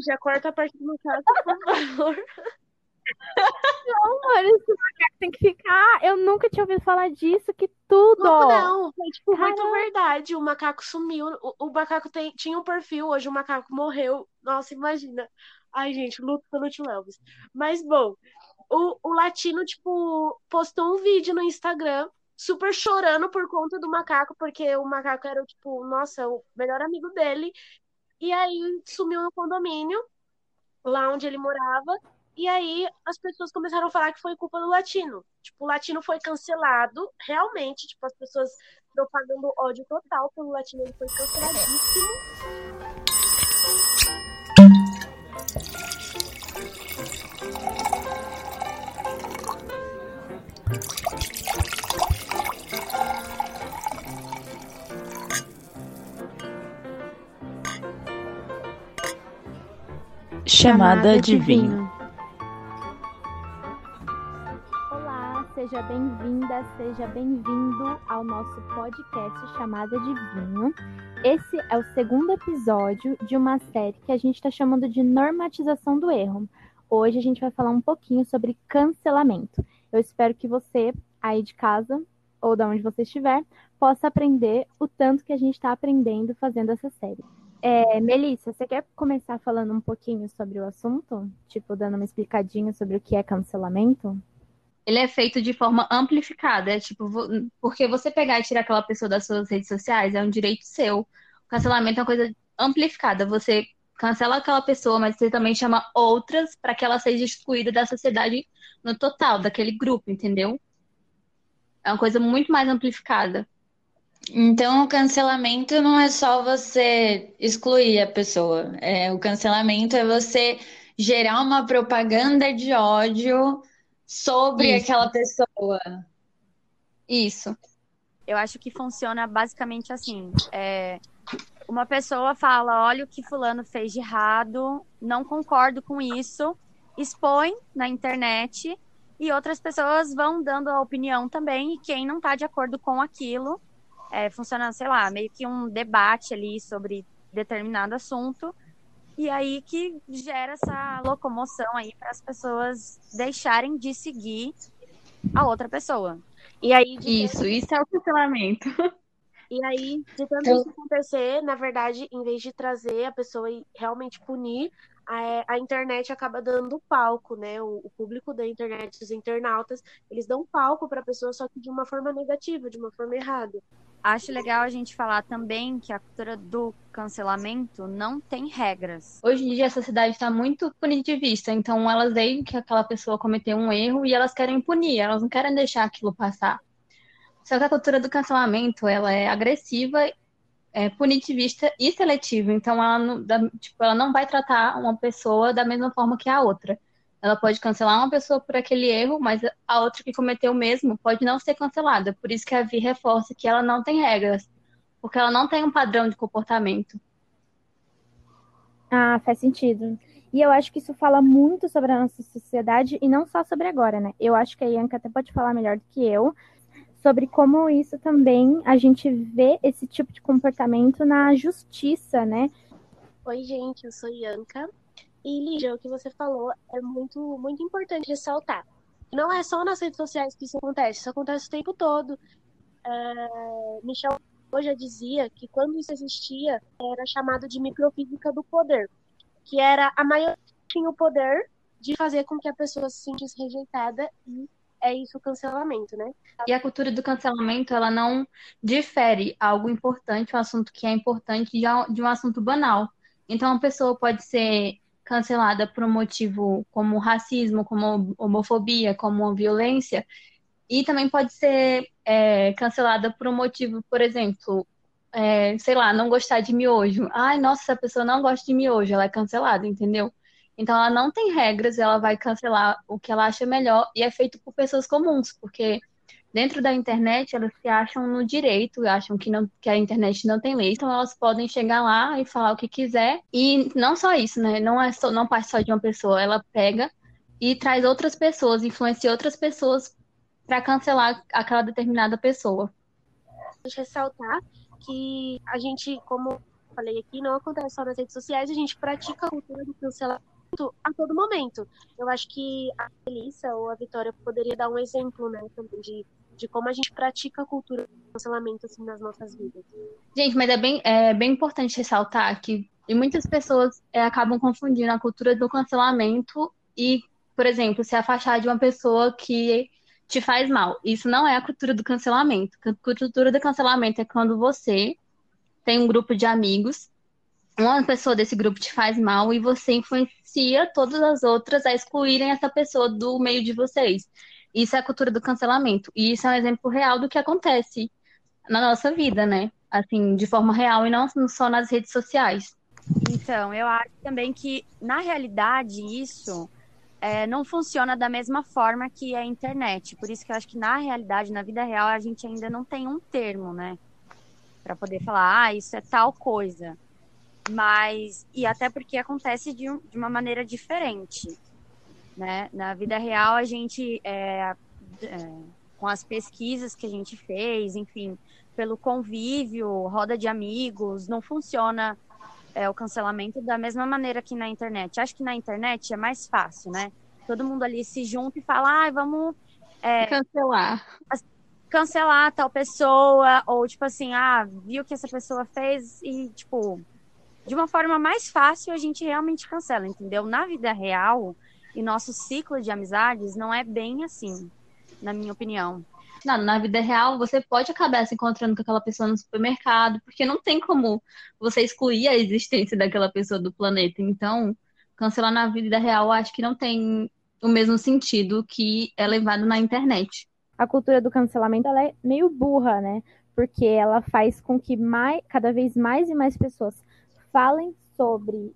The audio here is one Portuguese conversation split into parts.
já corta a parte do macaco, por favor. Não, mano, esse macaco tem que ficar. Eu nunca tinha ouvido falar disso, que tudo. Não, não, foi tipo muito verdade. O macaco sumiu. O, o macaco tem, tinha um perfil, hoje o macaco morreu. Nossa, imagina. Ai, gente, luto pelo tio Elvis. Mas, bom, o, o latino, tipo, postou um vídeo no Instagram, super chorando por conta do macaco, porque o macaco era, tipo, nossa, o melhor amigo dele. E aí sumiu no condomínio, lá onde ele morava. E aí as pessoas começaram a falar que foi culpa do latino. Tipo, o latino foi cancelado, realmente, tipo, as pessoas propagando ódio total pelo latino, ele foi canceladíssimo. Chamada de vinho. Olá, seja bem-vinda, seja bem-vindo ao nosso podcast Chamada de Vinho. Esse é o segundo episódio de uma série que a gente está chamando de normatização do erro. Hoje a gente vai falar um pouquinho sobre cancelamento. Eu espero que você, aí de casa, ou de onde você estiver, possa aprender o tanto que a gente está aprendendo fazendo essa série. É, Melissa, você quer começar falando um pouquinho sobre o assunto? Tipo, dando uma explicadinha sobre o que é cancelamento? Ele é feito de forma amplificada, é tipo, porque você pegar e tirar aquela pessoa das suas redes sociais é um direito seu. O cancelamento é uma coisa amplificada. Você cancela aquela pessoa, mas você também chama outras para que ela seja excluída da sociedade no total, daquele grupo, entendeu? É uma coisa muito mais amplificada. Então, o cancelamento não é só você excluir a pessoa. É, o cancelamento é você gerar uma propaganda de ódio sobre Isso. aquela pessoa. Isso. Eu acho que funciona basicamente assim. É, uma pessoa fala, olha o que fulano fez de errado, não concordo com isso, expõe na internet e outras pessoas vão dando a opinião também e quem não está de acordo com aquilo, é, funciona, sei lá, meio que um debate ali sobre determinado assunto e aí que gera essa locomoção aí para as pessoas deixarem de seguir a outra pessoa. E aí, de Isso, isso é o cancelamento. E aí, de tanto Então- isso acontecer, na verdade, em vez de trazer a pessoa e realmente punir, a, a internet acaba dando palco, né? O, o público da internet, os internautas, eles dão palco para a pessoa, só que de uma forma negativa, de uma forma errada. Acho legal a gente falar também que a cultura do cancelamento não tem regras. Hoje em dia a sociedade está muito punitivista, então elas veem que aquela pessoa cometeu um erro e elas querem punir, elas não querem deixar aquilo passar. Só que a cultura do cancelamento, ela é agressiva, é punitivista e seletiva, então ela não, tipo, ela não vai tratar uma pessoa da mesma forma que a outra. Ela pode cancelar uma pessoa por aquele erro, mas a outra que cometeu o mesmo pode não ser cancelada. Por isso que a Vi reforça que ela não tem regras, porque ela não tem um padrão de comportamento. Ah, faz sentido. E eu acho que isso fala muito sobre a nossa sociedade e não só sobre agora, né? Eu acho que a Ianca até pode falar melhor do que eu sobre como isso também a gente vê esse tipo de comportamento na justiça, né? Oi, gente, eu sou Ianca. E, Lígia, o que você falou é muito, muito importante ressaltar. Não é só nas redes sociais que isso acontece, isso acontece o tempo todo. É, Michel já dizia que quando isso existia, era chamado de microfísica do poder, que era a maioria tinha o poder de fazer com que a pessoa se sentisse rejeitada e é isso o cancelamento, né? E a cultura do cancelamento, ela não difere algo importante, um assunto que é importante, de um- assunto banal. Então, uma pessoa pode ser cancelada por um motivo como racismo, como homofobia, como violência, e também pode ser é, cancelada por um motivo, por exemplo, é, sei lá, não gostar de miojo. Ai, nossa, essa pessoa não gosta de miojo, ela é cancelada, entendeu? Então, ela não tem regras, ela vai cancelar o que ela acha melhor e é feito por pessoas comuns, porque dentro da internet elas se acham no direito, acham que, não, que a internet não tem lei, então elas podem chegar lá e falar o que quiser. E não só isso, né? Não é só, não parte só de uma pessoa, ela pega e traz outras pessoas, influencia outras pessoas para cancelar aquela determinada pessoa. ressaltar que a gente, como falei aqui, não acontece só nas redes sociais, a gente pratica a cultura do cancelamento a todo momento. Eu acho que a Melissa ou a Vitória poderia dar um exemplo, né, também de, de como a gente pratica a cultura do cancelamento assim nas nossas vidas. Gente, mas é bem, é bem importante ressaltar que e muitas pessoas é, acabam confundindo a cultura do cancelamento e, por exemplo, se afastar de uma pessoa que te faz mal. Isso não é a cultura do cancelamento. A cultura do cancelamento é quando você tem um grupo de amigos, uma pessoa desse grupo te faz mal e você influencia todas as outras a excluírem essa pessoa do meio de vocês. Isso é a cultura do cancelamento. E isso é um exemplo real do que acontece na nossa vida, né? Assim, de forma real e não só nas redes sociais. Então, eu acho também que, na realidade, isso é, não funciona da mesma forma que a internet. Por isso que eu acho que, na realidade, na vida real, a gente ainda não tem um termo, né? Para poder falar, ah, isso é tal coisa. Mas, e até porque acontece de, um, de uma maneira diferente. Né? Na vida real, a gente, é, é, com as pesquisas que a gente fez, enfim, pelo convívio, roda de amigos, não funciona é, o cancelamento da mesma maneira que na internet. Acho que na internet é mais fácil, né? Todo mundo ali se junta e fala, ah, vamos é, cancelar. Cancelar tal pessoa, ou tipo assim, ah, viu o que essa pessoa fez e, tipo, de uma forma mais fácil a gente realmente cancela, entendeu? Na vida real e nosso ciclo de amizades não é bem assim, na minha opinião. Não, na vida real, você pode acabar se encontrando com aquela pessoa no supermercado, porque não tem como você excluir a existência daquela pessoa do planeta. Então, cancelar na vida real, acho que não tem o mesmo sentido que é levado na internet. A cultura do cancelamento ela é meio burra, né? Porque ela faz com que mais, cada vez mais e mais pessoas falem sobre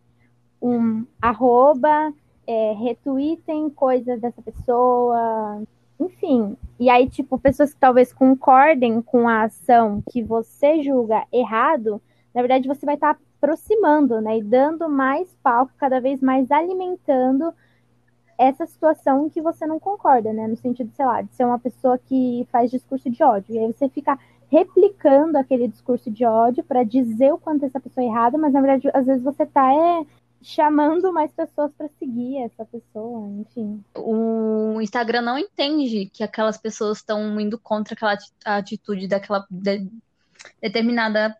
um arroba, é, retweetem coisas dessa pessoa, enfim, e aí, tipo, pessoas que talvez concordem com a ação que você julga errado, na verdade você vai estar tá aproximando, né? E dando mais palco, cada vez mais alimentando essa situação que você não concorda, né? No sentido, sei lá, de ser uma pessoa que faz discurso de ódio. E aí você fica replicando aquele discurso de ódio para dizer o quanto essa pessoa é errada, mas na verdade, às vezes você tá é, chamando mais pessoas para seguir essa pessoa, enfim. O Instagram não entende que aquelas pessoas estão indo contra aquela atitude daquela de, determinada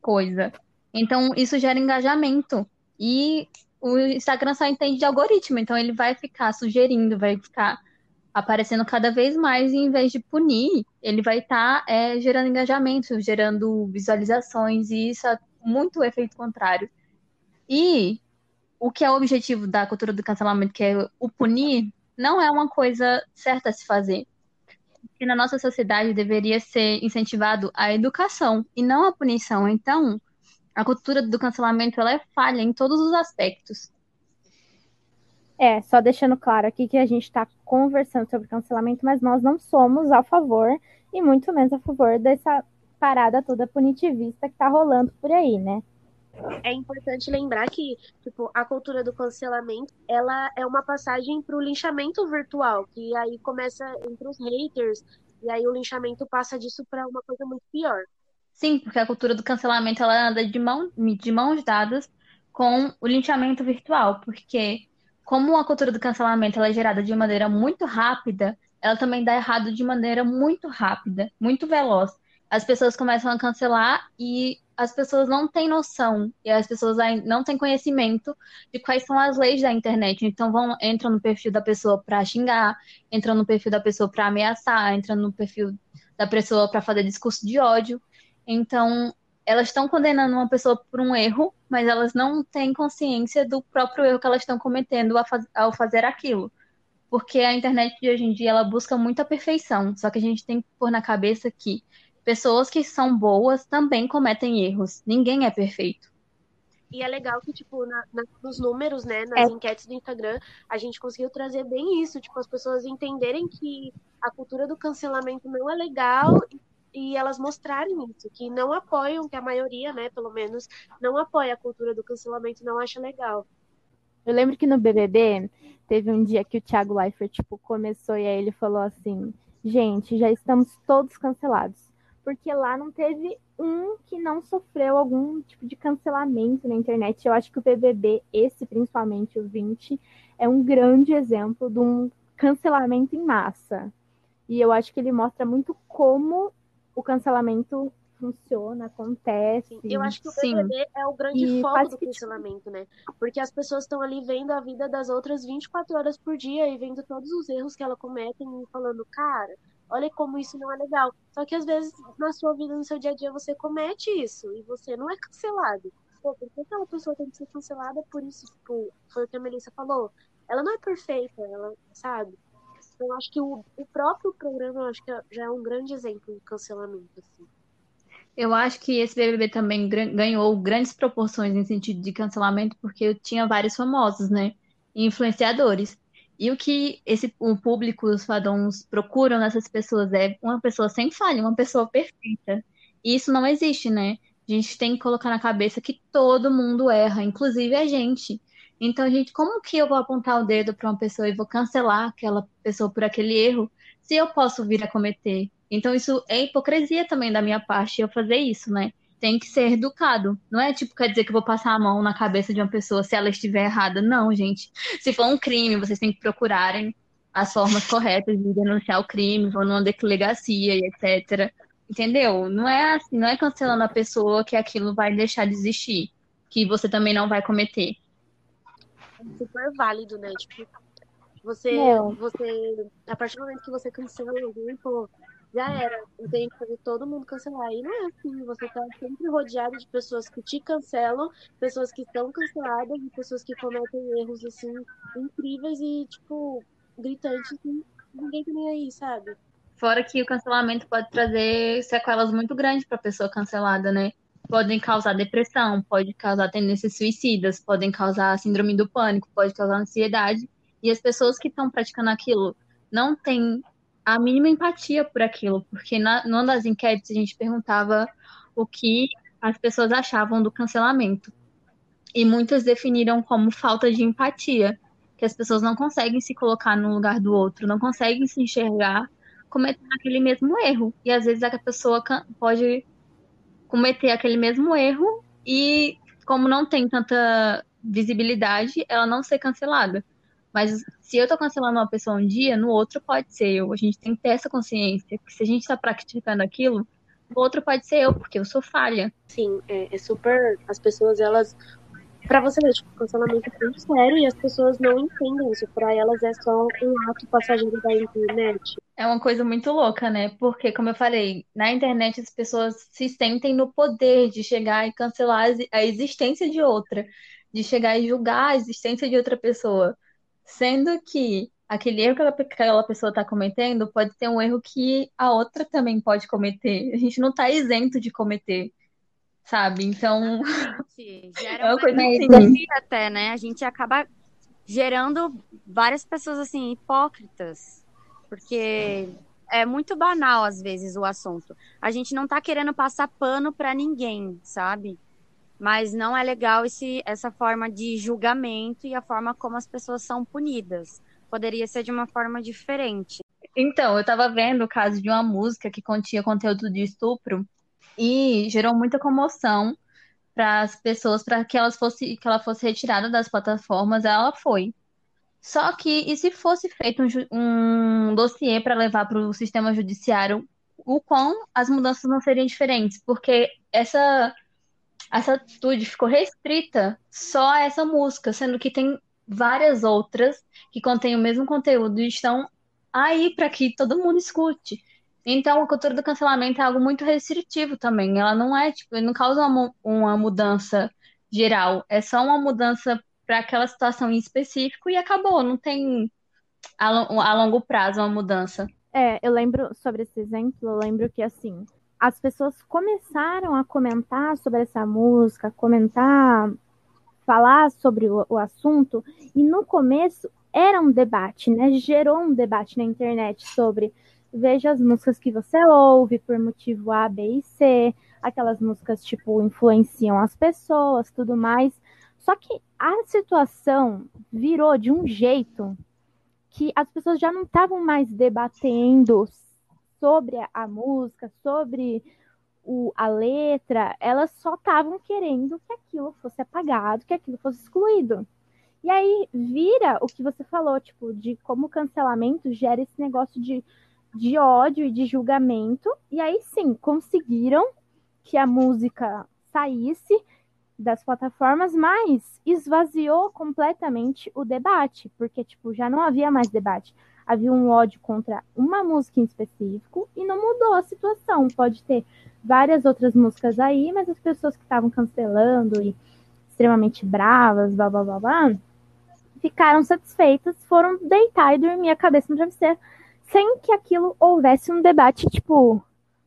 coisa. Então, isso gera engajamento. E o Instagram só entende de algoritmo, então ele vai ficar sugerindo, vai ficar aparecendo cada vez mais, e em vez de punir, ele vai estar tá, é, gerando engajamento, gerando visualizações, e isso é muito efeito contrário. E o que é o objetivo da cultura do cancelamento, que é o punir, não é uma coisa certa a se fazer. Porque na nossa sociedade deveria ser incentivado a educação e não a punição. Então, a cultura do cancelamento ela é falha em todos os aspectos. É, só deixando claro aqui que a gente está conversando sobre cancelamento, mas nós não somos a favor e muito menos a favor dessa parada toda punitivista que está rolando por aí, né? É importante lembrar que, tipo, a cultura do cancelamento, ela é uma passagem para o linchamento virtual, que aí começa entre os haters, e aí o linchamento passa disso para uma coisa muito pior. Sim, porque a cultura do cancelamento ela anda de, mão, de mãos dadas com o linchamento virtual, porque como a cultura do cancelamento ela é gerada de maneira muito rápida, ela também dá errado de maneira muito rápida, muito veloz. As pessoas começam a cancelar e as pessoas não têm noção e as pessoas não têm conhecimento de quais são as leis da internet. Então vão entram no perfil da pessoa para xingar, entram no perfil da pessoa para ameaçar, entram no perfil da pessoa para fazer discurso de ódio. Então elas estão condenando uma pessoa por um erro, mas elas não têm consciência do próprio erro que elas estão cometendo ao fazer aquilo. Porque a internet de hoje em dia ela busca muita perfeição, só que a gente tem que pôr na cabeça que pessoas que são boas também cometem erros. Ninguém é perfeito. E é legal que, tipo, na, na, nos números, né, nas é. enquetes do Instagram, a gente conseguiu trazer bem isso, tipo, as pessoas entenderem que a cultura do cancelamento não é legal e, e elas mostrarem isso, que não apoiam, que a maioria, né, pelo menos, não apoia a cultura do cancelamento, não acha legal. Eu lembro que no BBB teve um dia que o Thiago Leifert, tipo, começou e aí ele falou assim: gente, já estamos todos cancelados porque lá não teve um que não sofreu algum tipo de cancelamento na internet. Eu acho que o BBB, esse principalmente, o 20, é um grande exemplo de um cancelamento em massa. E eu acho que ele mostra muito como o cancelamento funciona, acontece. Eu acho que o BBB Sim. é o grande e foco do cancelamento, né? Porque as pessoas estão ali vendo a vida das outras 24 horas por dia e vendo todos os erros que ela cometem e falando, cara, olha como isso não é legal. Só que às vezes na sua vida, no seu dia a dia, você comete isso e você não é cancelado. Pô, por que aquela pessoa tem que ser cancelada por isso? Tipo, foi o que a Melissa falou. Ela não é perfeita, ela, sabe? Então, eu acho que o, o próprio programa, eu acho que já é um grande exemplo de cancelamento, assim. Eu acho que esse BBB também ganhou grandes proporções em sentido de cancelamento, porque tinha vários famosos, né? Influenciadores. E o que esse, o público, os fadons procuram nessas pessoas é uma pessoa sem falha, uma pessoa perfeita. E isso não existe, né? A gente tem que colocar na cabeça que todo mundo erra, inclusive a gente. Então, gente, como que eu vou apontar o dedo para uma pessoa e vou cancelar aquela pessoa por aquele erro, se eu posso vir a cometer? Então, isso é hipocrisia também da minha parte eu fazer isso, né? Tem que ser educado. Não é tipo, quer dizer que eu vou passar a mão na cabeça de uma pessoa se ela estiver errada. Não, gente. Se for um crime, vocês têm que procurarem as formas corretas de denunciar o crime, vão numa delegacia e etc. Entendeu? Não é assim, não é cancelando a pessoa que aquilo vai deixar de existir, que você também não vai cometer. É super válido, né? Tipo, você, você, a partir do momento que você cancela alguém, pô, já era. Tenho que fazer todo mundo cancelar. E não é assim. Você tá sempre rodeado de pessoas que te cancelam, pessoas que estão canceladas e pessoas que cometem erros, assim, incríveis e, tipo, gritantes. E ninguém tá nem aí, sabe? Fora que o cancelamento pode trazer sequelas muito grandes para a pessoa cancelada, né? Podem causar depressão, pode causar tendências suicidas, podem causar síndrome do pânico, pode causar ansiedade. E as pessoas que estão praticando aquilo não têm a mínima empatia por aquilo, porque na, numa das enquetes a gente perguntava o que as pessoas achavam do cancelamento. E muitas definiram como falta de empatia, que as pessoas não conseguem se colocar no lugar do outro, não conseguem se enxergar cometendo aquele mesmo erro. E às vezes a pessoa pode cometer aquele mesmo erro e, como não tem tanta visibilidade, ela não ser cancelada. Mas se eu tô cancelando uma pessoa um dia, no outro pode ser eu. A gente tem que ter essa consciência que se a gente tá praticando aquilo, o outro pode ser eu, porque eu sou falha. Sim, é, é super. As pessoas, elas. Pra você ver, tipo, cancelamento é muito sério e as pessoas não entendem isso. Pra elas é só um ato passageiro da internet. É uma coisa muito louca, né? Porque, como eu falei, na internet as pessoas se sentem no poder de chegar e cancelar a existência de outra, de chegar e julgar a existência de outra pessoa. Sendo que aquele erro que aquela pessoa está cometendo pode ser um erro que a outra também pode cometer. A gente não está isento de cometer, sabe? Então. Gera é uma coisa assim. até, né? A gente acaba gerando várias pessoas assim, hipócritas. Porque é muito banal, às vezes, o assunto. A gente não tá querendo passar pano para ninguém, sabe? Mas não é legal esse, essa forma de julgamento e a forma como as pessoas são punidas. Poderia ser de uma forma diferente. Então, eu estava vendo o caso de uma música que continha conteúdo de estupro e gerou muita comoção para as pessoas para que fosse que ela fosse retirada das plataformas, ela foi. Só que e se fosse feito um, um dossiê para levar para o sistema judiciário, o quão as mudanças não seriam diferentes, porque essa essa atitude ficou restrita só a essa música, sendo que tem várias outras que contêm o mesmo conteúdo e estão aí para que todo mundo escute. Então, a cultura do cancelamento é algo muito restritivo também. Ela não é, tipo, não causa uma, uma mudança geral. É só uma mudança para aquela situação em específico e acabou. Não tem a, a longo prazo uma mudança. É, eu lembro sobre esse exemplo, eu lembro que assim, as pessoas começaram a comentar sobre essa música, comentar, falar sobre o, o, assunto, e no começo era um debate, né? Gerou um debate na internet sobre veja as músicas que você ouve por motivo A, B e C, aquelas músicas tipo influenciam as pessoas, tudo mais. Só que a situação virou de um jeito que as pessoas já não estavam mais debatendo sobre a, música, sobre o, a letra, elas só estavam querendo que aquilo fosse apagado, que aquilo fosse excluído. E aí vira o que você falou, tipo, de como o cancelamento gera esse negócio de, de ódio e de julgamento. E aí sim, conseguiram que a música saísse das plataformas, mas esvaziou completamente o debate, porque tipo, já não havia mais debate. Havia um ódio contra uma música em específico e não mudou a situação. Pode ter várias outras músicas aí, mas as pessoas que estavam cancelando e extremamente bravas, blá blá blá blá, ficaram satisfeitas, foram deitar e dormir a cabeça no travesseiro, sem que aquilo houvesse um debate, tipo,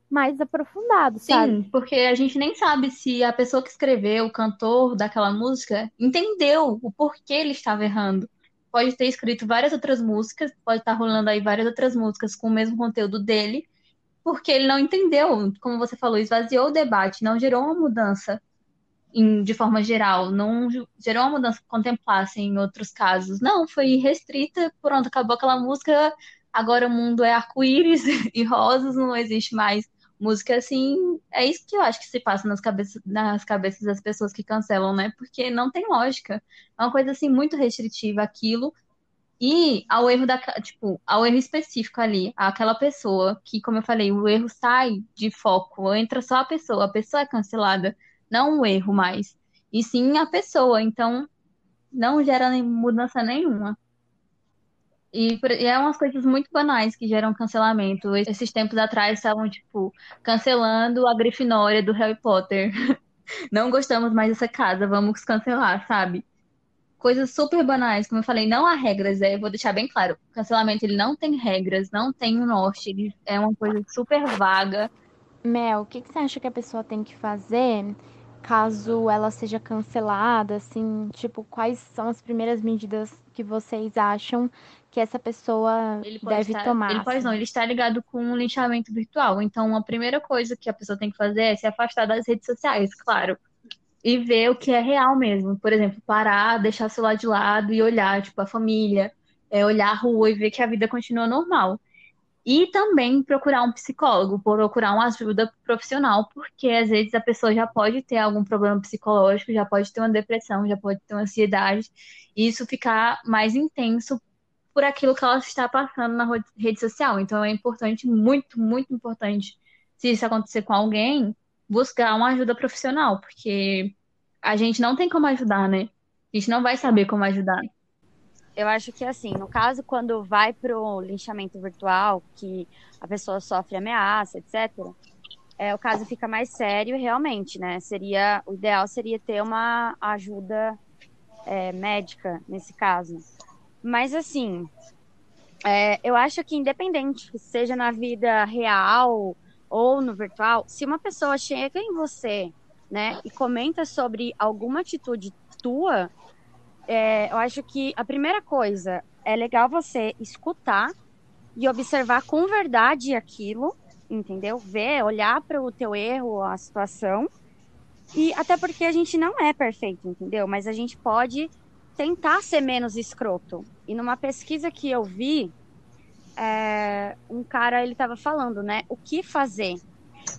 mais aprofundado, sabe? Sim, porque a gente nem sabe se a pessoa que escreveu, o cantor daquela música, entendeu o porquê ele estava errando. Pode ter escrito várias outras músicas, pode estar rolando aí várias outras músicas com o mesmo conteúdo dele, porque ele não entendeu, como você falou, esvaziou o debate, não gerou uma mudança em, de forma geral, não gerou uma mudança que contemplasse em outros casos. Não, foi restrita, pronto, acabou aquela música, agora o mundo é arco-íris e rosas, não existe mais música assim, é isso que eu acho que se passa nas cabeças, nas cabeças das pessoas que cancelam, né? Porque não tem lógica. É uma coisa assim muito restritiva aquilo. E ao erro da, tipo, ao erro específico ali, aquela pessoa que, como eu falei, o erro sai de foco, entra só a pessoa, a pessoa é cancelada, não o erro mais, e sim a pessoa. Então, não gera mudança nenhuma. E, e é umas coisas muito banais que geram cancelamento. Esses tempos atrás estavam, tipo, cancelando a Grifinória do Harry Potter. Não gostamos mais dessa casa, vamos cancelar, sabe? Coisas super banais, como eu falei, não há regras, é, vou deixar bem claro. O cancelamento ele não tem regras, não tem um norte, ele é uma coisa super vaga. Mel, o que, que você acha que a pessoa tem que fazer caso ela seja cancelada, assim, tipo, quais são as primeiras medidas que vocês acham que essa pessoa deve estar, tomar. Ele pode não, ele está ligado com um linchamento virtual. Então, a primeira coisa que a pessoa tem que fazer é se afastar das redes sociais, claro. E ver o que é real mesmo. Por exemplo, parar, deixar o celular de lado e olhar, tipo, a família, é, olhar a rua e ver que a vida continua normal. E também procurar um psicólogo, procurar uma ajuda profissional, porque às vezes a pessoa já pode ter algum problema psicológico, já pode ter uma depressão, já pode ter uma ansiedade, e isso ficar mais intenso por aquilo que ela está passando na rede social. Então é importante, muito, muito importante, se isso acontecer com alguém, buscar uma ajuda profissional, porque a gente não tem como ajudar, né? A gente não vai saber como ajudar. Eu acho que assim, no caso, quando vai pro linchamento virtual, que a pessoa sofre ameaça, etc., é, o caso fica mais sério realmente, né? Seria, o ideal seria ter uma ajuda é, médica nesse caso. Mas assim, é, eu acho que independente, seja na vida real ou no virtual, se uma pessoa chega em você, né, e comenta sobre alguma atitude tua, é, eu acho que a primeira coisa é legal você escutar e observar com verdade aquilo, entendeu? Ver, olhar para o teu erro, a situação. E até porque a gente não é perfeito, entendeu? Mas a gente pode tentar ser menos escroto. E numa pesquisa que eu vi, é, um cara ele tava falando, né, o que fazer.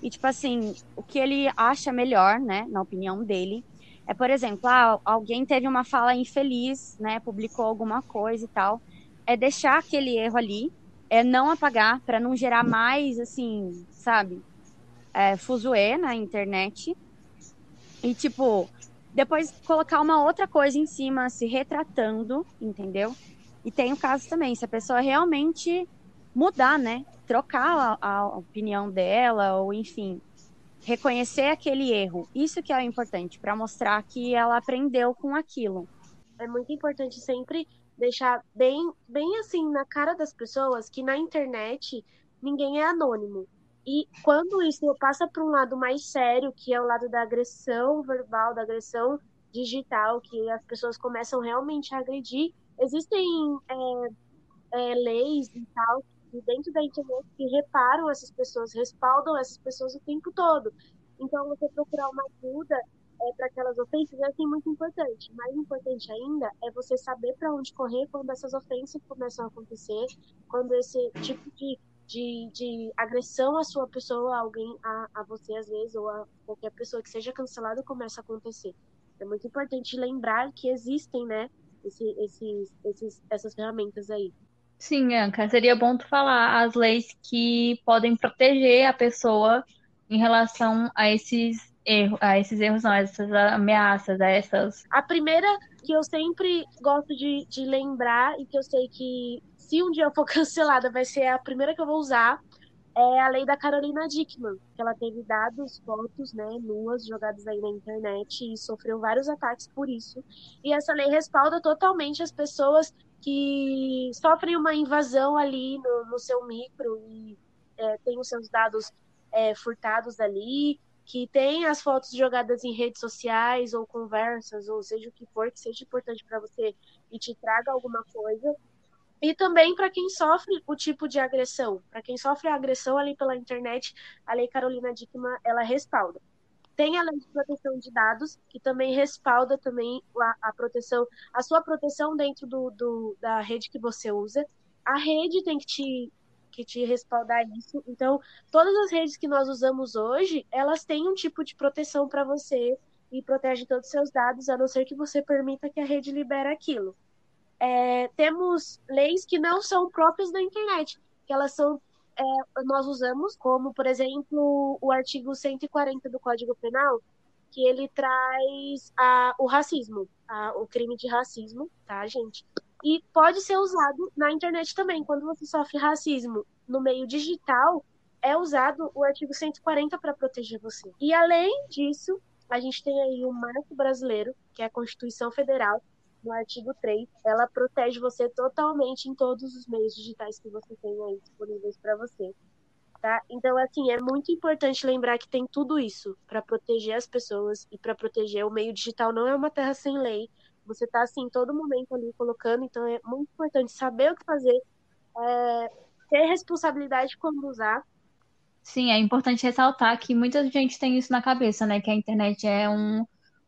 E tipo assim, o que ele acha melhor, né, na opinião dele, é, por exemplo, ah, alguém teve uma fala infeliz, né, publicou alguma coisa e tal, é deixar aquele erro ali, é não apagar para não gerar mais, assim, sabe, é, fuzuê na internet. E tipo, depois colocar uma outra coisa em cima, se retratando, entendeu? E tem o caso também, se a pessoa realmente mudar, né? Trocar a, a opinião dela, ou enfim, reconhecer aquele erro. Isso que é importante, para mostrar que ela aprendeu com aquilo. É muito importante sempre deixar bem, bem assim na cara das pessoas que na internet ninguém é anônimo. E quando isso passa para um lado mais sério, que é o lado da agressão verbal, da agressão digital, que as pessoas começam realmente a agredir, existem é, é, leis e tal dentro da internet que reparam essas pessoas, respaldam essas pessoas o tempo todo. Então, você procurar uma ajuda é, para aquelas ofensas é assim, muito importante. Mais importante ainda é você saber para onde correr quando essas ofensas começam a acontecer, quando esse tipo de de, de agressão à sua pessoa, a alguém, a, a você às vezes, ou a qualquer pessoa que seja cancelada, começa a acontecer. É muito importante lembrar que existem, né, esse, esses, esses, essas ferramentas aí. Sim, Anca, seria bom tu falar as leis que podem proteger a pessoa em relação a esses erros, a esses erros, não, a essas ameaças, a essas. A primeira que eu sempre gosto de, de lembrar e que eu sei que se um dia eu for cancelada vai ser a primeira que eu vou usar é a lei da Carolina Dickman, que ela teve dados, fotos, né, nuas jogadas aí na internet e sofreu vários ataques por isso. E essa lei respalda totalmente as pessoas que sofrem uma invasão ali no, no seu micro e é, tem os seus dados é, furtados ali, que tem as fotos jogadas em redes sociais ou conversas, ou seja o que for que seja importante para você e te traga alguma coisa e também para quem sofre o tipo de agressão, para quem sofre a agressão ali pela internet, a Lei Carolina Dickmann, ela respalda. Tem a Lei de Proteção de Dados, que também respalda também a, a proteção, a sua proteção dentro do, do, da rede que você usa. A rede tem que te, que te respaldar isso. Então, todas as redes que nós usamos hoje, elas têm um tipo de proteção para você e protege todos os seus dados, a não ser que você permita que a rede libere aquilo é, temos leis que não são próprias da internet, que elas são é, nós usamos, como por exemplo o artigo 140 do Código Penal, que ele traz a, o racismo, a, o crime de racismo, tá, gente? E pode ser usado na internet também. Quando você sofre racismo no meio digital, é usado o artigo 140 para proteger você. E além disso, a gente tem aí o Marco Brasileiro, que é a Constituição Federal, no artigo 3, ela protege você totalmente em todos os meios digitais que você tem aí disponíveis para você. Tá? Então, assim, é muito importante lembrar que tem tudo isso para proteger as pessoas e para proteger o meio digital. Não é uma terra sem lei. Você está, assim, todo momento ali colocando. Então, é muito importante saber o que fazer, é, ter responsabilidade quando usar. Sim, é importante ressaltar que muita gente tem isso na cabeça, né? Que a internet é um,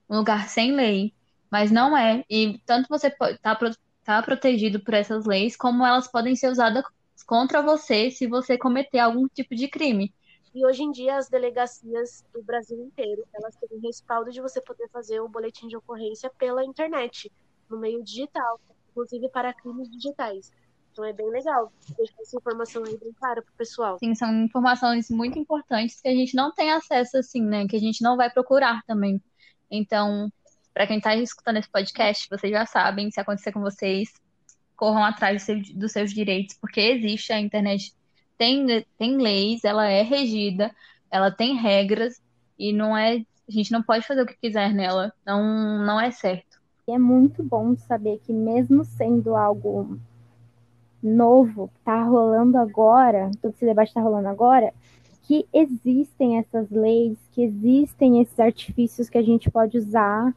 lugar sem lei mas não é. E tanto você está tá protegido por essas leis, como elas podem ser usadas contra você se você cometer algum tipo de crime. E hoje em dia as delegacias do Brasil inteiro, elas têm respaldo de você poder fazer o boletim de ocorrência pela internet, no meio digital, inclusive para crimes digitais. Então é bem legal deixar essa informação aí bem clara pro pessoal. Sim, são informações muito importantes que a gente não tem acesso assim, né? Que a gente não vai procurar também. Então, para quem está escutando esse podcast, vocês já sabem, se acontecer com vocês, corram atrás do seu, dos seus direitos, porque existe a internet, tem, tem leis, ela é regida, ela tem regras, e não é. A gente não pode fazer o que quiser nela. Não, não é certo. E é muito bom saber que, mesmo sendo algo novo, tá rolando agora, todo esse debate está rolando agora, que existem essas leis, que existem esses artifícios que a gente pode usar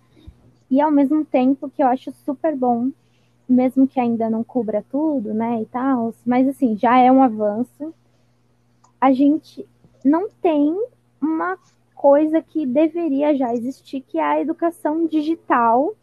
e ao mesmo tempo que eu acho super bom, mesmo que ainda não cubra tudo, né, e tal, mas assim, já é um avanço. A gente não tem uma coisa que deveria já existir, que é a educação digital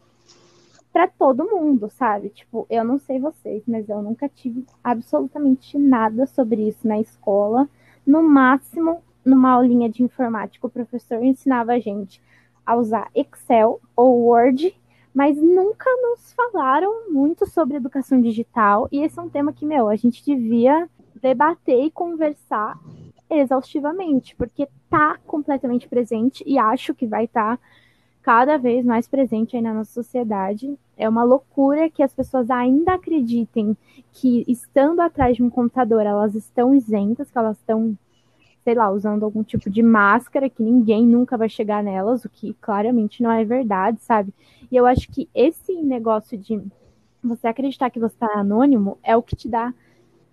para todo mundo, sabe? Tipo, eu não sei vocês, mas eu nunca tive absolutamente nada sobre isso na escola. No máximo, numa aulinha de informática, o professor ensinava a gente a usar Excel ou Word, mas nunca nos falaram muito sobre educação digital. E esse é um tema que, meu, a gente devia debater e conversar exaustivamente, porque tá completamente presente e acho que vai estar tá cada vez mais presente aí na nossa sociedade. É uma loucura que as pessoas ainda acreditem que estando atrás de um computador elas estão isentas, que elas estão sei lá, usando algum tipo de máscara que ninguém nunca vai chegar nelas, o que claramente não é verdade, sabe? E eu acho que esse negócio de você acreditar que você está anônimo é o que te dá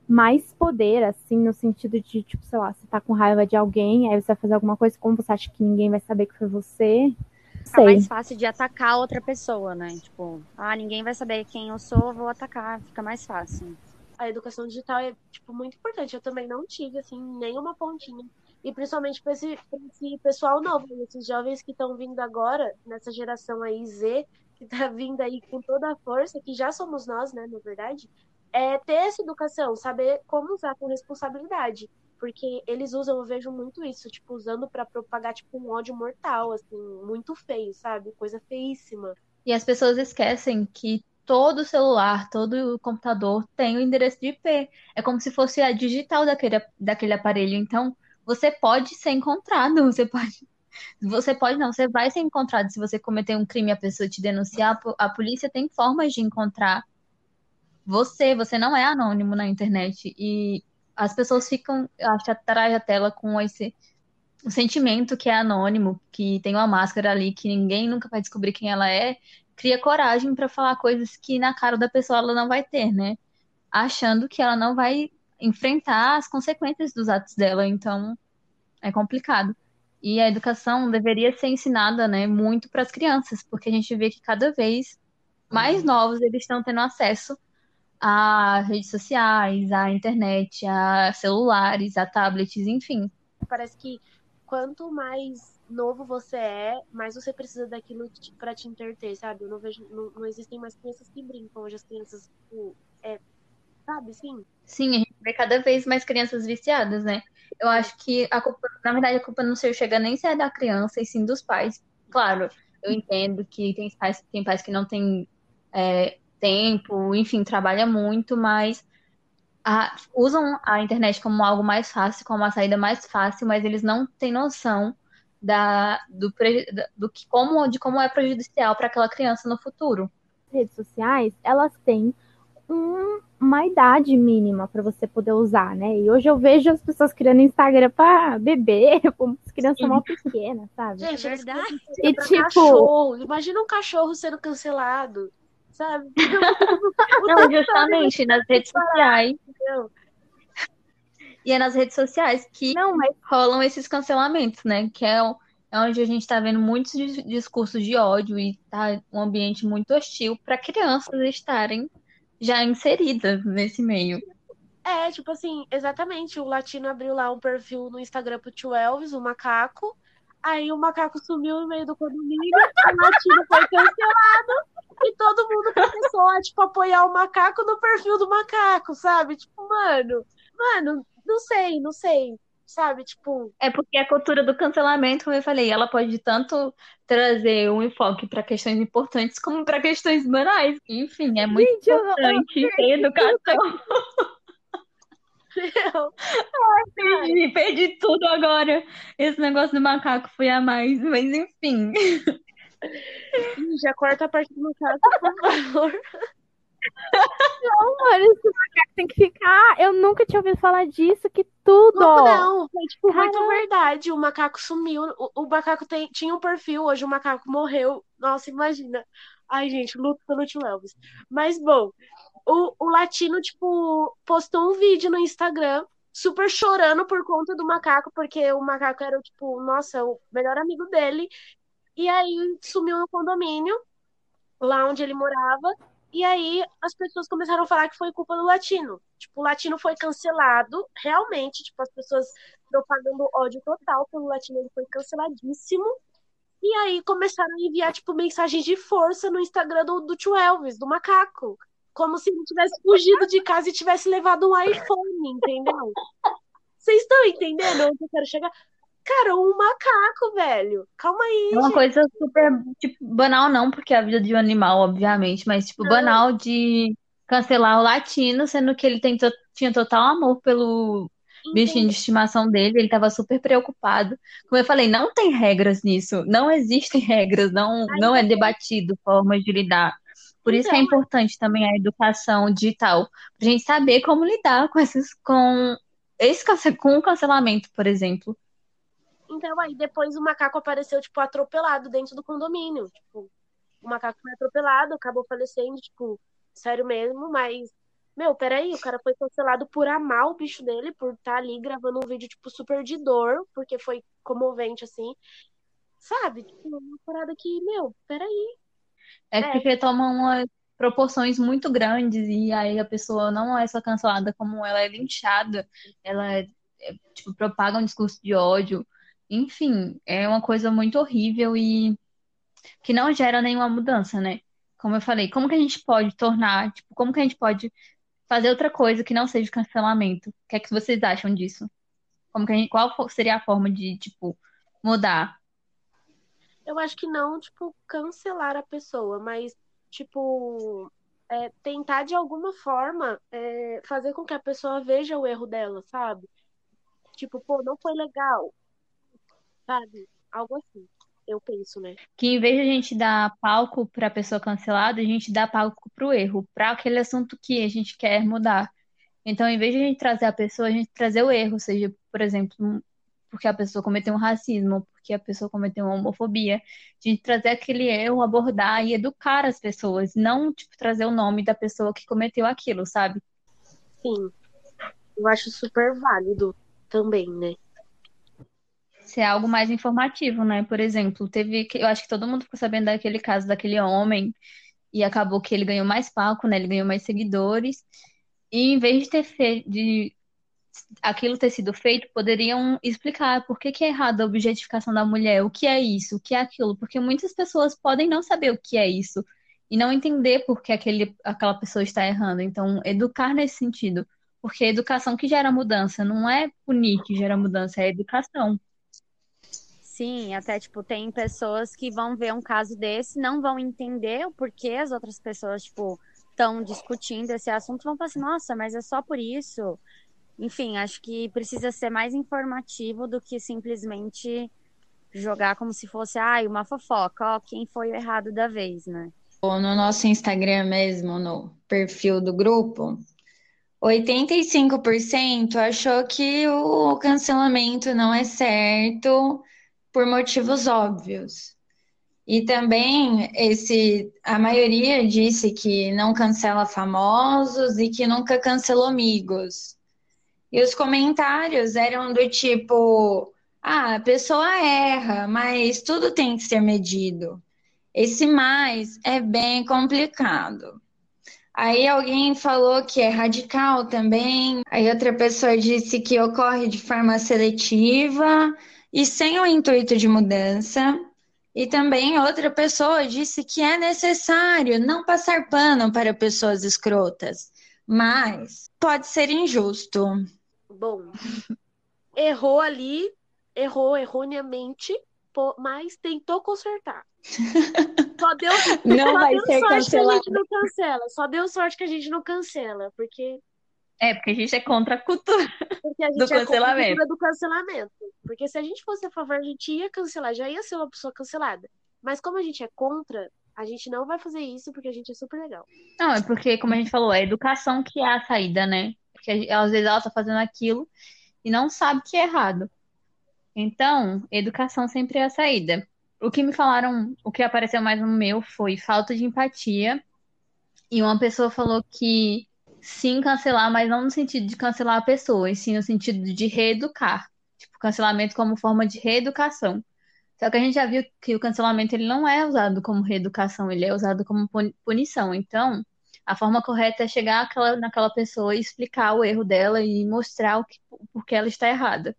mais poder, assim, no sentido de, tipo, sei lá, você tá com raiva de alguém, aí você vai fazer alguma coisa, como você acha que ninguém vai saber que foi você? Sei. mais fácil de atacar outra pessoa, né? Tipo, ah, ninguém vai saber quem eu sou, vou atacar, fica mais fácil a educação digital é, tipo, muito importante. Eu também não tive, assim, nenhuma pontinha. E principalmente para esse, esse pessoal novo, esses jovens que estão vindo agora, nessa geração aí Z, que tá vindo aí com toda a força, que já somos nós, né, na verdade. é ter essa educação, saber como usar com responsabilidade. Porque eles usam, eu vejo muito isso, tipo, usando para propagar, tipo, um ódio mortal, assim, muito feio, sabe? Coisa feíssima. E as pessoas esquecem que todo celular, todo computador tem o endereço de IP. É como se fosse a digital daquele, daquele aparelho. Então, você pode ser encontrado, você pode. Você pode não, você vai ser encontrado se você cometer um crime a pessoa te denunciar. A polícia tem formas de encontrar você, você não é anônimo na internet. E as pessoas ficam, atrás da tela com esse o sentimento que é anônimo, que tem uma máscara ali, que ninguém nunca vai descobrir quem ela é, cria coragem para falar coisas que na cara da pessoa ela não vai ter, né? Achando que ela não vai enfrentar as consequências dos atos dela. Então, é complicado. E a educação deveria ser ensinada, né, muito para as crianças, porque a gente vê que cada vez mais uhum. novos eles estão tendo acesso a redes sociais, a internet, a celulares, a tablets, enfim. Parece que quanto mais novo você é, mais você precisa daquilo para te entreter, sabe? Eu não vejo, não, não, existem mais crianças que brincam, hoje as crianças, tipo, é, sabe, sim? Sim, a gente vê cada vez mais crianças viciadas, né? Eu acho que a culpa, na verdade, a culpa não chega nem se é da criança, e sim dos pais. Claro, eu entendo que tem pais, tem pais que não têm é, tempo, enfim, trabalha muito, mas a, usam a internet como algo mais fácil, como uma saída mais fácil, mas eles não têm noção da, do, do que, como, de como é prejudicial para aquela criança no futuro. Redes sociais, elas têm um, uma idade mínima para você poder usar, né? E hoje eu vejo as pessoas criando Instagram para bebê, como as crianças mal pequenas, sabe? Gente, é verdade. E tipo, cachorro. imagina um cachorro sendo cancelado sabe? Não, justamente nas redes sociais. E é nas redes sociais que não, mas... rolam esses cancelamentos, né? Que é, é onde a gente está vendo muitos discursos de ódio e tá um ambiente muito hostil para crianças estarem já inseridas nesse meio. É, tipo assim, exatamente. O Latino abriu lá um perfil no Instagram pro Tio Elvis, o macaco. Aí o macaco sumiu no meio do condomínio, o Latino foi cancelado e todo mundo começou a, tipo, apoiar o macaco no perfil do macaco, sabe? Tipo, mano, mano, não sei, não sei, sabe? Tipo. É porque a cultura do cancelamento, como eu falei, ela pode tanto trazer um enfoque para questões importantes como para questões banais. Enfim, é muito Gente, importante ter educação. Ai, perdi, perdi tudo agora. Esse negócio do macaco foi a mais, mas enfim. Já corta a parte do macaco, por favor. Não, mano, esse macaco tem que ficar. Eu nunca tinha ouvido falar disso, que tudo. Não, não foi tipo muito verdade. O macaco sumiu. O, o macaco tem, tinha um perfil, hoje o macaco morreu. Nossa, imagina. Ai, gente, luto pelo tio Elvis. Mas, bom, o, o latino, tipo, postou um vídeo no Instagram super chorando por conta do macaco, porque o macaco era, tipo, nossa, o melhor amigo dele. E aí sumiu no condomínio, lá onde ele morava. E aí as pessoas começaram a falar que foi culpa do latino. Tipo, o latino foi cancelado, realmente, tipo, as pessoas propagando ódio total pelo latino, ele foi canceladíssimo. E aí começaram a enviar, tipo, mensagens de força no Instagram do, do tio Elvis, do macaco. Como se ele tivesse fugido de casa e tivesse levado um iPhone, entendeu? Vocês estão entendendo onde eu quero chegar? Cara, um macaco, velho. Calma aí. É uma gente. coisa super, tipo, banal não, porque é a vida de um animal, obviamente, mas, tipo, não. banal de cancelar o latino, sendo que ele tem, tinha total amor pelo Entendi. bichinho de estimação dele, ele tava super preocupado. Como eu falei, não tem regras nisso, não existem regras, não, Ai, não é debatido formas de lidar. Por então, isso que é então, importante também a educação digital, pra gente saber como lidar com esses, com esse com o cancelamento, por exemplo. Então aí depois o macaco apareceu, tipo, atropelado dentro do condomínio. Tipo, o macaco foi atropelado, acabou falecendo, tipo, sério mesmo, mas. Meu, peraí, o cara foi cancelado por amar o bicho dele, por estar tá ali gravando um vídeo, tipo, super de dor, porque foi comovente, assim. Sabe? Tipo, uma parada que, meu, peraí. É, é. porque toma umas proporções muito grandes e aí a pessoa não é só cancelada como ela é linchada, ela é, é, tipo, propaga um discurso de ódio, enfim, é uma coisa muito horrível e que não gera nenhuma mudança, né? Como eu falei, como que a gente pode tornar, tipo, como que a gente pode fazer outra coisa que não seja cancelamento. O que é que vocês acham disso? Como que gente, qual seria a forma de, tipo, mudar? Eu acho que não, tipo, cancelar a pessoa, mas, tipo, é, tentar de alguma forma é, fazer com que a pessoa veja o erro dela, sabe? Tipo, pô, não foi legal, sabe? Algo assim, eu penso, né? Que em vez de a gente dar palco para a pessoa cancelada, a gente dá palco para o erro, para aquele assunto que a gente quer mudar. Então, em vez de a gente trazer a pessoa, a gente trazer o erro, seja, por exemplo, porque a pessoa cometeu um racismo, porque a pessoa cometeu uma homofobia, a gente trazer aquele erro, abordar e educar as pessoas, não, tipo, trazer o nome da pessoa que cometeu aquilo, sabe? Sim. Eu acho super válido também, né? Ser algo mais informativo, né? Por exemplo, teve, eu acho que todo mundo ficou sabendo daquele caso daquele homem e acabou que ele ganhou mais palco, né? Ele ganhou mais seguidores. E em vez de ter feito, de aquilo ter sido feito, poderiam explicar por que, que é errado a objetificação da mulher, o que é isso, o que é aquilo, porque muitas pessoas podem não saber o que é isso e não entender por que aquele, aquela pessoa está errando. Então, educar nesse sentido, porque é educação que gera mudança, não é punir que gera mudança, é educação. Sim, até tipo, tem pessoas que vão ver um caso desse, não vão entender o porquê as outras pessoas, tipo, estão discutindo esse assunto vão falar assim, nossa, mas é só por isso. Enfim, acho que precisa ser mais informativo do que simplesmente jogar como se fosse, ah, uma fofoca, ó, quem foi o errado da vez, né? No nosso Instagram mesmo, no perfil do grupo, 85% achou que o cancelamento não é certo por motivos óbvios. E também esse a maioria disse que não cancela famosos e que nunca cancelou amigos. E os comentários eram do tipo: ah, a pessoa erra, mas tudo tem que ser medido. Esse mais é bem complicado. Aí alguém falou que é radical também. Aí outra pessoa disse que ocorre de forma seletiva e sem o intuito de mudança. E também outra pessoa disse que é necessário não passar pano para pessoas escrotas, mas pode ser injusto. Bom, errou ali, errou erroneamente, mas tentou consertar. Só deu, não só vai deu ser sorte cancelado. que a gente não cancela. Só deu sorte que a gente não cancela, porque É, porque a gente é contra a cultura. Porque a gente Do é contra a cancelamento. cultura do cancelamento. Porque se a gente fosse a favor, a gente ia cancelar, já ia ser uma pessoa cancelada. Mas como a gente é contra, a gente não vai fazer isso porque a gente é super legal. Não, é porque, como a gente falou, é a educação que é a saída, né? Porque às vezes ela tá fazendo aquilo e não sabe que é errado. Então, educação sempre é a saída. O que me falaram, o que apareceu mais no meu foi falta de empatia. E uma pessoa falou que sim cancelar, mas não no sentido de cancelar a pessoa, e sim no sentido de reeducar. Tipo, cancelamento como forma de reeducação. Só que a gente já viu que o cancelamento ele não é usado como reeducação, ele é usado como puni- punição. Então, a forma correta é chegar naquela pessoa e explicar o erro dela e mostrar o que, por que ela está errada.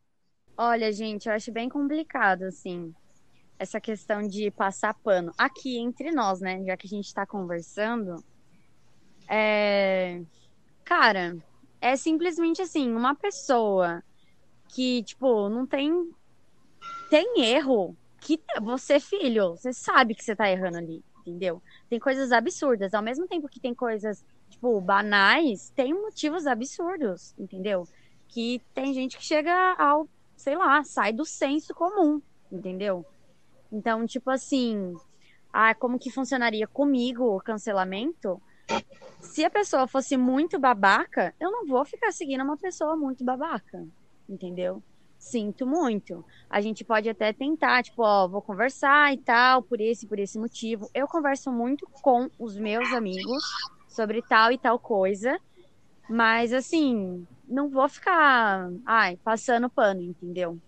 Olha, gente, eu acho bem complicado, assim, essa questão de passar pano. Aqui entre nós, né? Já que a gente tá conversando. É... Cara, é simplesmente assim, uma pessoa que, tipo, não tem. Tem erro. Que você, filho, você sabe que você tá errando ali, entendeu? Tem coisas absurdas. Ao mesmo tempo que tem coisas, tipo, banais, tem motivos absurdos, entendeu? Que tem gente que chega ao, sei lá, sai do senso comum, entendeu? Então, tipo assim, ah, como que funcionaria comigo o cancelamento? Se a pessoa fosse muito babaca, eu não vou ficar seguindo uma pessoa muito babaca, entendeu? Sinto muito. A gente pode até tentar, tipo, ó, vou conversar e tal, por esse, por esse motivo. Eu converso muito com os meus amigos sobre tal e tal coisa, mas assim, não vou ficar, ai, passando pano, entendeu?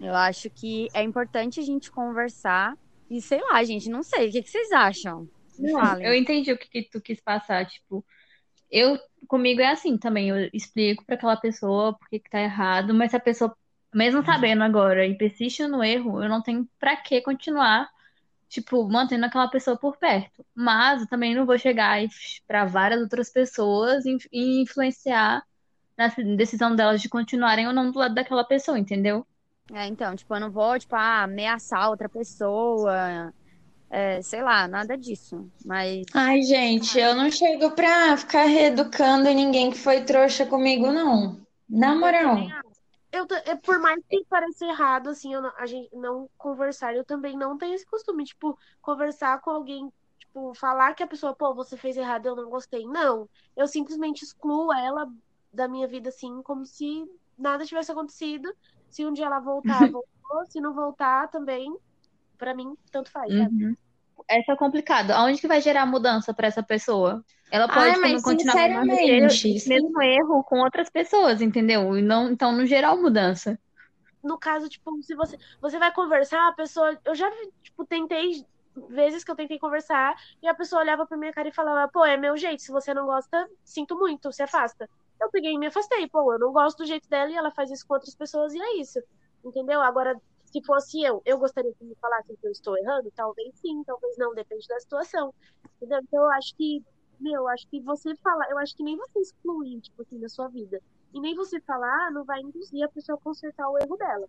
Eu acho que é importante a gente conversar e sei lá, gente, não sei, o que, que vocês acham? Eu entendi o que, que tu quis passar, tipo, eu comigo é assim também, eu explico para aquela pessoa por que tá errado, mas se a pessoa, mesmo sabendo agora e persiste no erro, eu não tenho pra que continuar tipo, mantendo aquela pessoa por perto. Mas eu também não vou chegar para várias outras pessoas e e influenciar na decisão delas de continuarem ou não do lado daquela pessoa, entendeu? É, então, tipo, eu não vou, tipo, ah, ameaçar outra pessoa, é, sei lá, nada disso. Mas. Ai, gente, eu não chego pra ficar reeducando ninguém que foi trouxa comigo, não. Na moral. Eu, ta- é, por mais que pareça errado, assim, eu não- a gente não conversar, eu também não tenho esse costume, tipo, conversar com alguém, tipo, falar que a pessoa, pô, você fez errado, eu não gostei. Não, eu simplesmente excluo ela da minha vida, assim, como se nada tivesse acontecido. Se um dia ela voltar, voltou. Se não voltar, também, pra mim, tanto faz, sabe? Uhum. Essa é complicado. Aonde que vai gerar mudança para essa pessoa? Ela pode Ai, mas continuar com o mesmo, mesmo erro com outras pessoas, entendeu? E não, então, no geral, mudança. no caso, tipo, se você, você vai conversar, a pessoa. Eu já, tipo, tentei vezes que eu tentei conversar e a pessoa olhava pra minha cara e falava, pô, é meu jeito, se você não gosta, sinto muito, se afasta. Eu peguei e me afastei, pô, eu não gosto do jeito dela e ela faz isso com outras pessoas e é isso. Entendeu? Agora, se fosse eu, eu gostaria que me falassem que eu estou errando? Talvez sim, talvez não, depende da situação. Entendeu? Então eu acho que, meu, eu acho que você falar, eu acho que nem você excluir, tipo assim, da sua vida. E nem você falar não vai induzir a pessoa a consertar o erro dela.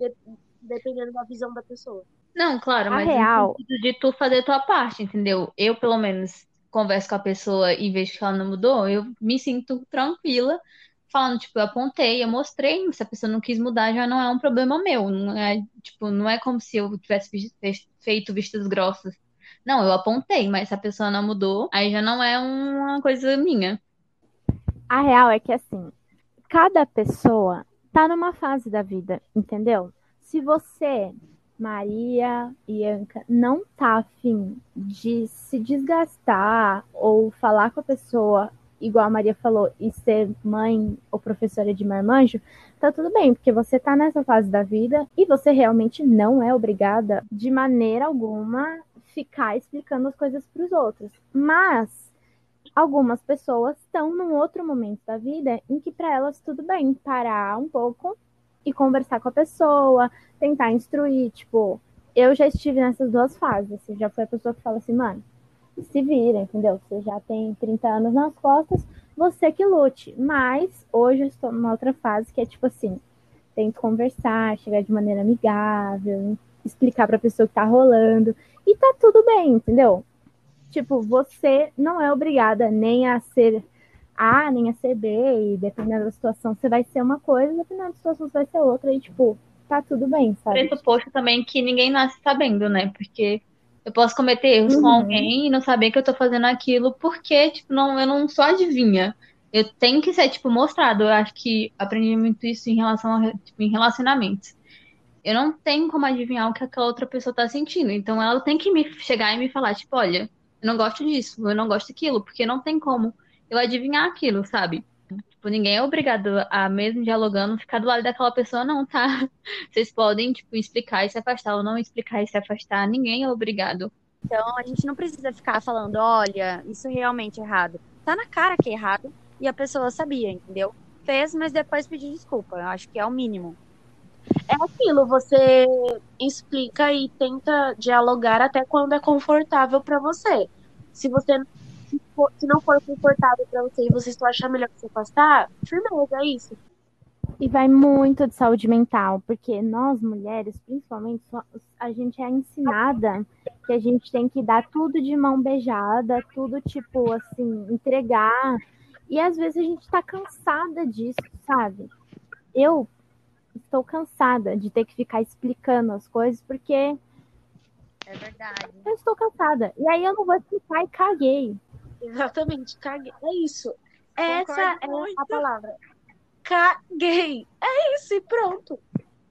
De- dependendo da visão da pessoa. Não, claro, A mas real- no sentido de tu fazer a tua parte, entendeu? Eu, pelo menos, converso com a pessoa e vejo que ela não mudou, eu me sinto tranquila, falando, tipo, eu apontei, eu mostrei, se a pessoa não quis mudar, já não é um problema meu, não é, tipo, não é como se eu tivesse feito vistas grossas. Não, eu apontei, mas se a pessoa não mudou, aí já não é uma coisa minha. A real é que assim, cada pessoa tá numa fase da vida, entendeu? Se você, Maria, Ianca, não tá afim de se desgastar ou falar com a pessoa, igual a Maria falou, e ser mãe ou professora de marmanjo, tá tudo bem, porque você tá nessa fase da vida e você realmente não é obrigada, de maneira alguma, ficar explicando as coisas para os outros. Mas algumas pessoas estão num outro momento da vida em que para elas tudo bem parar um pouco e conversar com a pessoa, tentar instruir, tipo, eu já estive nessas duas fases, assim, já foi a pessoa que fala assim, mano, se vira, entendeu? Você já tem 30 anos nas costas, você que lute. Mas hoje eu estou numa outra fase que é tipo assim, tento conversar, chegar de maneira amigável, explicar pra pessoa o que tá rolando e tá tudo bem, entendeu? Tipo, você não é obrigada nem a ser A, nem a ser B, e dependendo da situação, você vai ser uma coisa, dependendo da situação, você vai ser outra, e tipo, tá tudo bem, sabe? Pressuposto também que ninguém nasce sabendo, né? Porque eu posso cometer erros com Uhum. alguém e não saber que eu tô fazendo aquilo porque, tipo, não, eu não sou adivinha. Eu tenho que ser, tipo, mostrado. Eu acho que aprendi muito isso em relação a, tipo, em relacionamentos. Eu não tenho como adivinhar o que aquela outra pessoa tá sentindo. Então ela tem que me chegar e me falar, tipo, olha, eu não gosto disso, eu não gosto daquilo, porque não tem como eu adivinhar aquilo, sabe? Tipo, ninguém é obrigado a, mesmo dialogando, ficar do lado daquela pessoa, não, tá? Vocês podem, tipo, explicar e se afastar, ou não explicar e se afastar. Ninguém é obrigado. Então a gente não precisa ficar falando, olha, isso é realmente errado. Tá na cara que é errado e a pessoa sabia, entendeu? Fez, mas depois pediu desculpa. Eu acho que é o mínimo. É aquilo, você explica e tenta dialogar até quando é confortável pra você. Se você se, for- se não for confortável pra você e você só achar melhor se afastar, firmeza, é isso. E vai muito de saúde mental, porque nós mulheres, principalmente, a gente é ensinada que a gente tem que dar tudo de mão beijada, tudo tipo assim, entregar. E às vezes a gente tá cansada disso, sabe? Eu estou cansada de ter que ficar explicando as coisas, porque É verdade. eu estou cansada. E aí eu não vou explicar e caguei. Exatamente, caguei. É isso. Essa Concordo é muito. a palavra. Caguei. É isso, e pronto.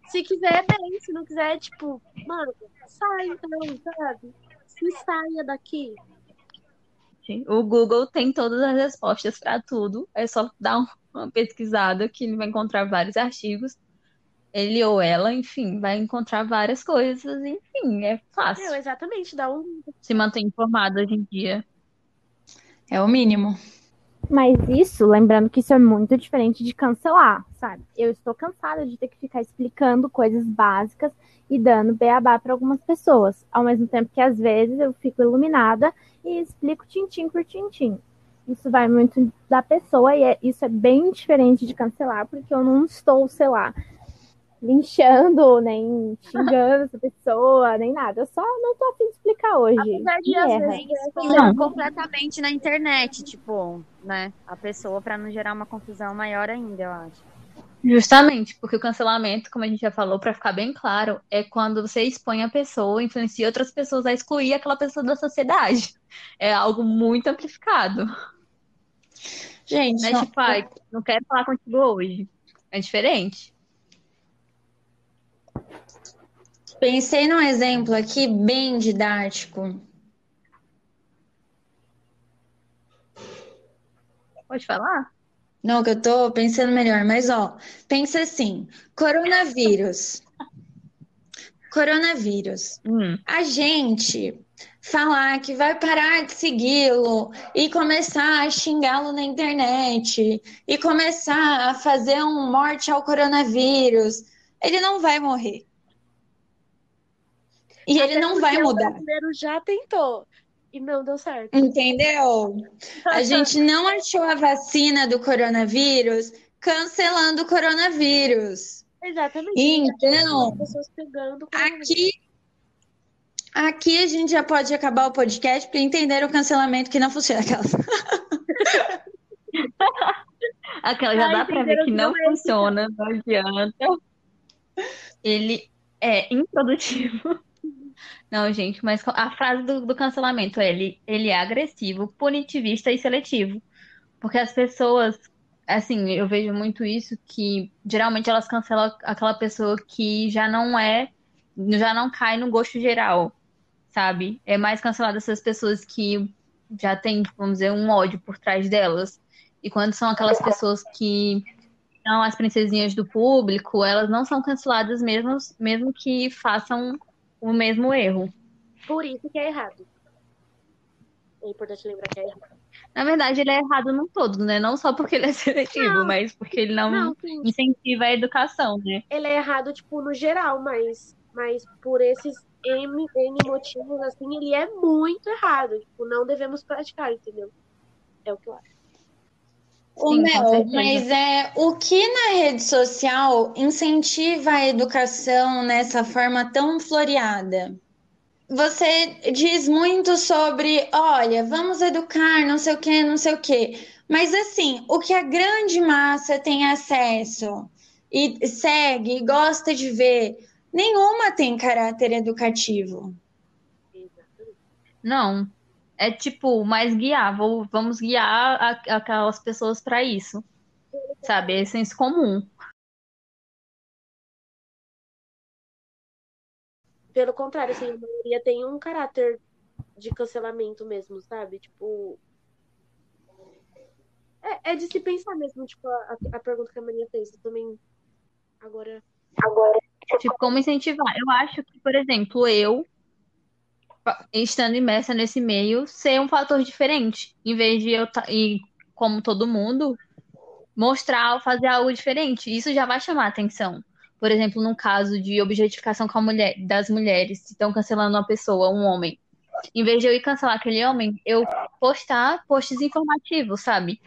Se quiser, bem. Se não quiser, tipo, mano, sai então, sabe? Se saia daqui. O Google tem todas as respostas para tudo. É só dar um- uma pesquisada que ele vai encontrar vários artigos. Ele ou ela, enfim, vai encontrar várias coisas. Enfim, é fácil exatamente, dá um. se manter informado hoje em dia. É o mínimo. Mas isso, lembrando que isso é muito diferente de cancelar, sabe? Eu estou cansada de ter que ficar explicando coisas básicas e dando beabá para algumas pessoas, ao mesmo tempo que às vezes eu fico iluminada e explico tintim por tintim. Isso vai muito da pessoa e é, isso é bem diferente de cancelar, porque eu não estou, sei lá, linchando, nem xingando essa pessoa, nem nada. Eu só não tô afim de explicar hoje. Apesar de, às vezes, Não. completamente na internet, tipo, né? A pessoa pra não gerar uma confusão maior ainda, eu acho. Justamente, porque o cancelamento, como a gente já falou, para ficar bem claro, é quando você expõe a pessoa, influencia outras pessoas a excluir aquela pessoa da sociedade. É algo muito amplificado. Gente, Não é não- tipo, ai, não quero falar contigo hoje. É diferente. Pensei num exemplo aqui bem didático. Pode falar? Não, que eu tô pensando melhor, mas ó, pensa assim: coronavírus. Coronavírus. Hum. A gente falar que vai parar de segui-lo e começar a xingá-lo na internet e começar a fazer um morte ao coronavírus, ele não vai morrer. E ele não vai O mudar. brasileiro já tentou e não deu certo. Entendeu? A gente não achou a vacina do coronavírus cancelando o coronavírus. Exatamente. Então, aqui, aqui a gente já pode acabar o podcast para entender o cancelamento que não funciona. Aquelas. Aquela já Ai, dá pra ver que não não é funciona, não adianta. Ele é improdutivo. Não, gente, mas a frase do, do cancelamento é ele, ele é agressivo, punitivista e seletivo. Porque as pessoas, assim, eu vejo muito isso, que geralmente elas cancelam aquela pessoa que já não é, já não cai no gosto geral, sabe? É mais cancelado essas pessoas que já tem, vamos dizer, um ódio por trás delas. E quando são aquelas pessoas que são as princesinhas do público, elas não são canceladas mesmo, mesmo que façam o mesmo erro. Por isso que é errado. É importante lembrar que é errado. Na verdade, ele é errado no todo, né? Não só porque ele é seletivo, Não. mas porque ele não, Não, incentiva a educação, né? Ele é errado, tipo, no geral, mas, mas por esses M, N motivos, assim, ele é muito errado. Tipo, não devemos praticar, entendeu? É o que eu acho. Ô, Sim, Mel, mas é o que na rede social incentiva a educação nessa forma tão floreada? Você diz muito sobre, olha, vamos educar, não sei o quê, não sei o quê. Mas assim, o que a grande massa tem acesso e segue e gosta de ver, nenhuma tem caráter educativo. Não. É tipo, mais guiar. Vou, vamos guiar a- aquelas pessoas para isso. Sabe? É senso comum. Pelo contrário, assim, a maioria tem um caráter de cancelamento mesmo, sabe? Tipo. É, é de se pensar mesmo, tipo, a, a pergunta que a Maria fez. Eu também. Agora. Tipo, como incentivar? Eu acho que, por exemplo, eu, estando imersa nesse meio, ser um fator diferente. Em vez de eu, ta- e como todo mundo, mostrar, fazer algo diferente. Isso já vai chamar atenção. Por exemplo, no caso de objetificação com a mulher, das mulheres, se estão cancelando uma pessoa, um homem. Em vez de eu ir cancelar aquele homem, eu postar posts informativos, sabe?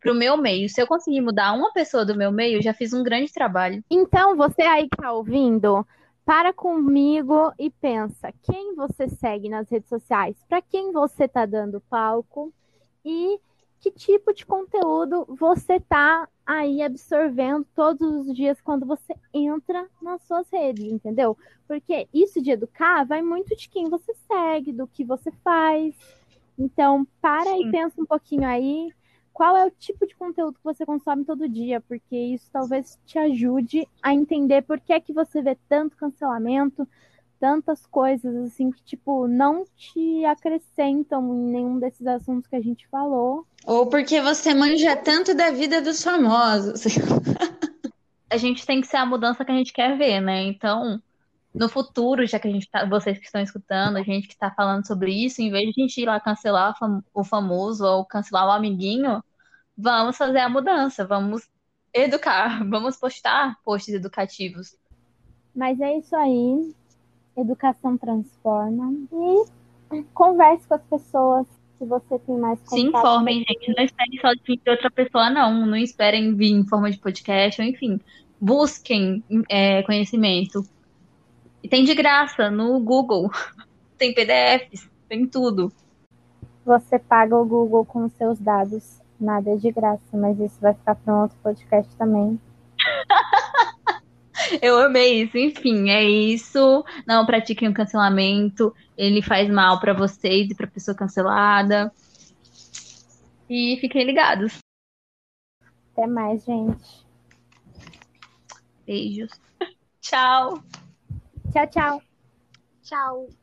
Pro meu meio. Se eu conseguir mudar uma pessoa do meu meio, já fiz um grande trabalho. Então, você aí que tá ouvindo, para comigo e pensa quem você segue nas redes sociais, para quem você tá dando palco e que tipo de conteúdo você tá aí absorvendo todos os dias quando você entra nas suas redes, entendeu? Porque isso de educar vai muito de quem você segue, do que você faz. Então, para e Sim. pensa um pouquinho aí qual é o tipo de conteúdo que você consome todo dia, porque isso talvez te ajude a entender por que é que você vê tanto cancelamento, tantas coisas assim que tipo não te acrescentam em nenhum desses assuntos que a gente falou. Ou porque você manja tanto da vida dos famosos. a gente tem que ser a mudança que a gente quer ver, né? Então, no futuro, já que a gente tá, vocês que estão escutando, a gente que está falando sobre isso, em vez de a gente ir lá cancelar o famoso ou cancelar o amiguinho, vamos fazer a mudança, vamos educar, vamos postar posts educativos. Mas é isso aí. Educação transforma. E converse com as pessoas. Se você tem mais Se informem, gente. Não esperem só de outra pessoa, não. Não esperem vir em forma de podcast, ou enfim. Busquem é, conhecimento. E tem de graça no Google. Tem PDFs, tem tudo. Você paga o Google com seus dados. Nada é de graça, mas isso vai ficar para um outro podcast também. Eu amei isso. Enfim, é isso. Não pratiquem o cancelamento. Ele faz mal para vocês e para pessoa cancelada. E fiquem ligados. Até mais, gente. Beijos. tchau. Tchau, tchau. Tchau.